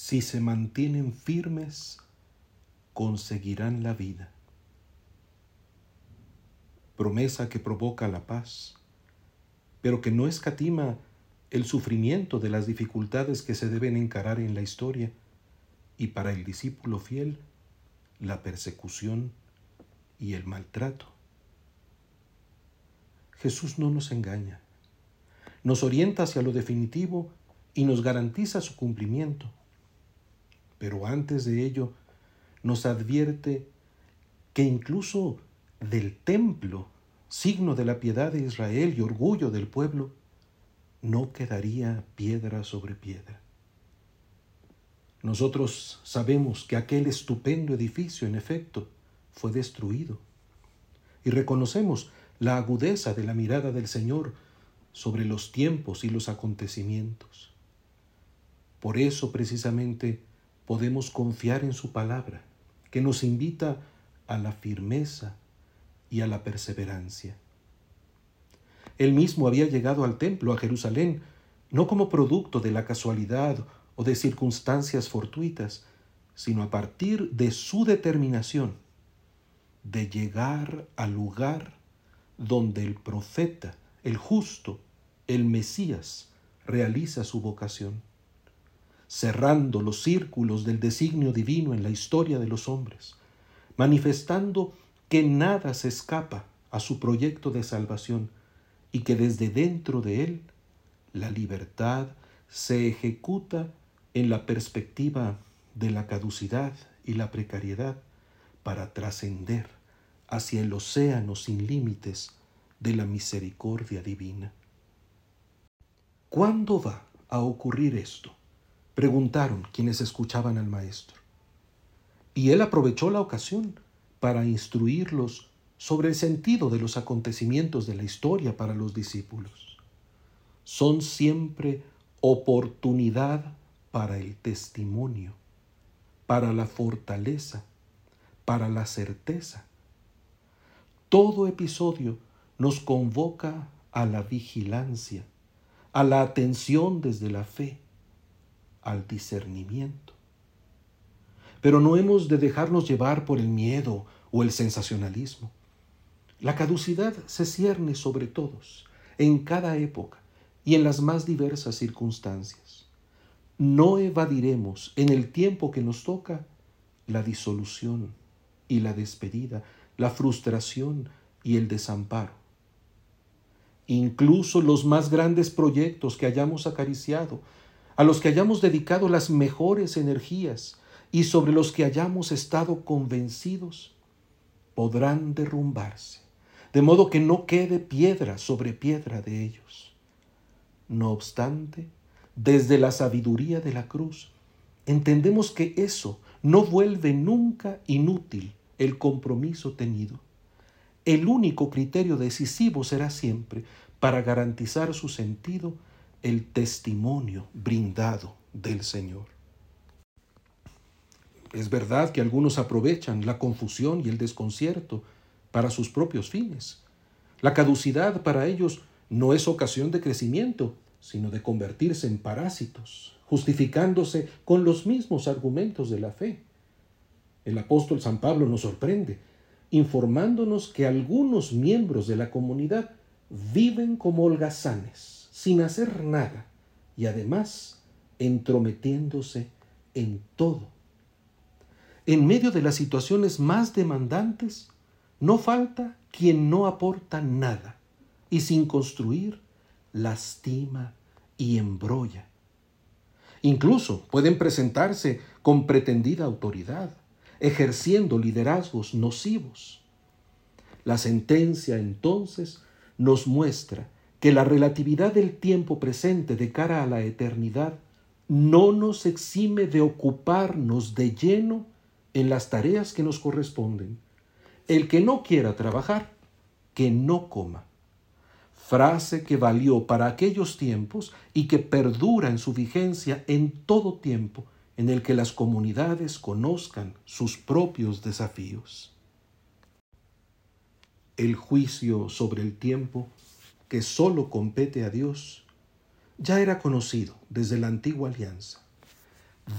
si se mantienen firmes, conseguirán la vida. Promesa que provoca la paz, pero que no escatima el sufrimiento de las dificultades que se deben encarar en la historia y para el discípulo fiel, la persecución y el maltrato. Jesús no nos engaña, nos orienta hacia lo definitivo y nos garantiza su cumplimiento. Pero antes de ello, nos advierte que incluso del templo, signo de la piedad de Israel y orgullo del pueblo, no quedaría piedra sobre piedra. Nosotros sabemos que aquel estupendo edificio, en efecto, fue destruido. Y reconocemos la agudeza de la mirada del Señor sobre los tiempos y los acontecimientos. Por eso precisamente podemos confiar en su palabra, que nos invita a la firmeza y a la perseverancia. Él mismo había llegado al templo, a Jerusalén, no como producto de la casualidad o de circunstancias fortuitas, sino a partir de su determinación de llegar al lugar donde el profeta, el justo, el Mesías, realiza su vocación, cerrando los círculos del designio divino en la historia de los hombres, manifestando que nada se escapa a su proyecto de salvación y que desde dentro de él la libertad se ejecuta en la perspectiva de la caducidad y la precariedad para trascender hacia el océano sin límites de la misericordia divina. ¿Cuándo va a ocurrir esto? Preguntaron quienes escuchaban al maestro. Y él aprovechó la ocasión para instruirlos sobre el sentido de los acontecimientos de la historia para los discípulos. Son siempre oportunidad para el testimonio, para la fortaleza, para la certeza. Todo episodio nos convoca a la vigilancia, a la atención desde la fe, al discernimiento. Pero no hemos de dejarnos llevar por el miedo o el sensacionalismo. La caducidad se cierne sobre todos, en cada época y en las más diversas circunstancias. No evadiremos en el tiempo que nos toca la disolución y la despedida, la frustración y el desamparo. Incluso los más grandes proyectos que hayamos acariciado, a los que hayamos dedicado las mejores energías y sobre los que hayamos estado convencidos, podrán derrumbarse, de modo que no quede piedra sobre piedra de ellos. No obstante, desde la sabiduría de la cruz, entendemos que eso no vuelve nunca inútil el compromiso tenido. El único criterio decisivo será siempre, para garantizar su sentido, el testimonio brindado del Señor. Es verdad que algunos aprovechan la confusión y el desconcierto para sus propios fines. La caducidad para ellos no es ocasión de crecimiento, sino de convertirse en parásitos, justificándose con los mismos argumentos de la fe. El apóstol San Pablo nos sorprende, informándonos que algunos miembros de la comunidad viven como holgazanes, sin hacer nada, y además entrometiéndose en todo. En medio de las situaciones más demandantes, no falta quien no aporta nada y sin construir lastima y embrolla. Incluso pueden presentarse con pretendida autoridad, ejerciendo liderazgos nocivos. La sentencia entonces nos muestra que la relatividad del tiempo presente de cara a la eternidad no nos exime de ocuparnos de lleno en las tareas que nos corresponden. El que no quiera trabajar, que no coma frase que valió para aquellos tiempos y que perdura en su vigencia en todo tiempo en el que las comunidades conozcan sus propios desafíos. El juicio sobre el tiempo, que sólo compete a Dios, ya era conocido desde la antigua alianza.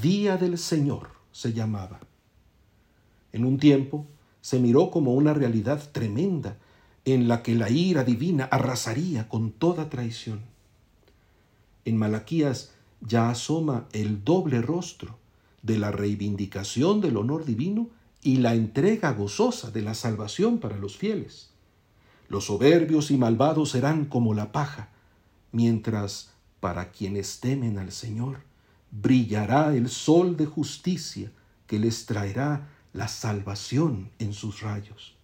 Día del Señor se llamaba. En un tiempo se miró como una realidad tremenda en la que la ira divina arrasaría con toda traición. En Malaquías ya asoma el doble rostro de la reivindicación del honor divino y la entrega gozosa de la salvación para los fieles. Los soberbios y malvados serán como la paja, mientras para quienes temen al Señor brillará el sol de justicia que les traerá la salvación en sus rayos.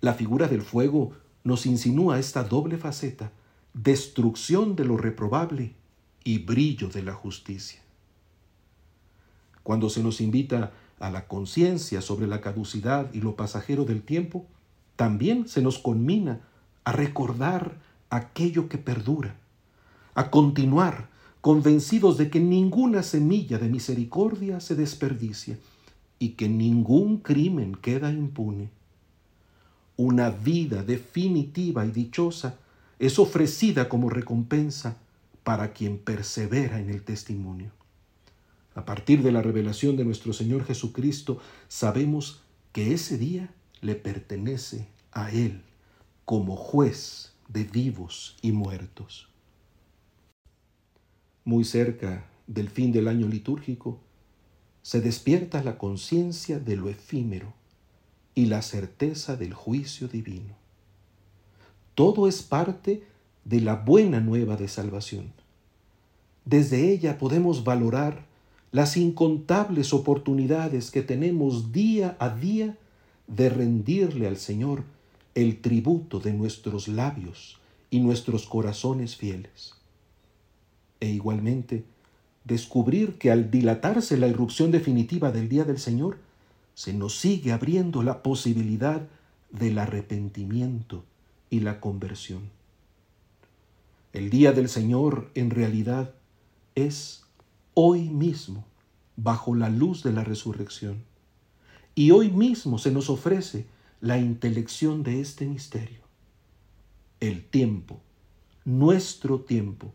La figura del fuego nos insinúa esta doble faceta, destrucción de lo reprobable y brillo de la justicia. Cuando se nos invita a la conciencia sobre la caducidad y lo pasajero del tiempo, también se nos conmina a recordar aquello que perdura, a continuar convencidos de que ninguna semilla de misericordia se desperdicia y que ningún crimen queda impune. Una vida definitiva y dichosa es ofrecida como recompensa para quien persevera en el testimonio. A partir de la revelación de nuestro Señor Jesucristo, sabemos que ese día le pertenece a Él como juez de vivos y muertos. Muy cerca del fin del año litúrgico, se despierta la conciencia de lo efímero y la certeza del juicio divino. Todo es parte de la buena nueva de salvación. Desde ella podemos valorar las incontables oportunidades que tenemos día a día de rendirle al Señor el tributo de nuestros labios y nuestros corazones fieles. E igualmente, descubrir que al dilatarse la irrupción definitiva del día del Señor, se nos sigue abriendo la posibilidad del arrepentimiento y la conversión. El día del Señor en realidad es hoy mismo, bajo la luz de la resurrección. Y hoy mismo se nos ofrece la intelección de este misterio. El tiempo, nuestro tiempo,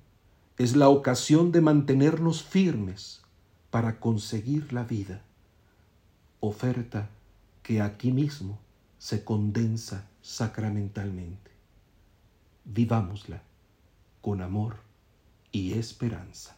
es la ocasión de mantenernos firmes para conseguir la vida, oferta que aquí mismo se condensa sacramentalmente. Vivámosla con amor y esperanza.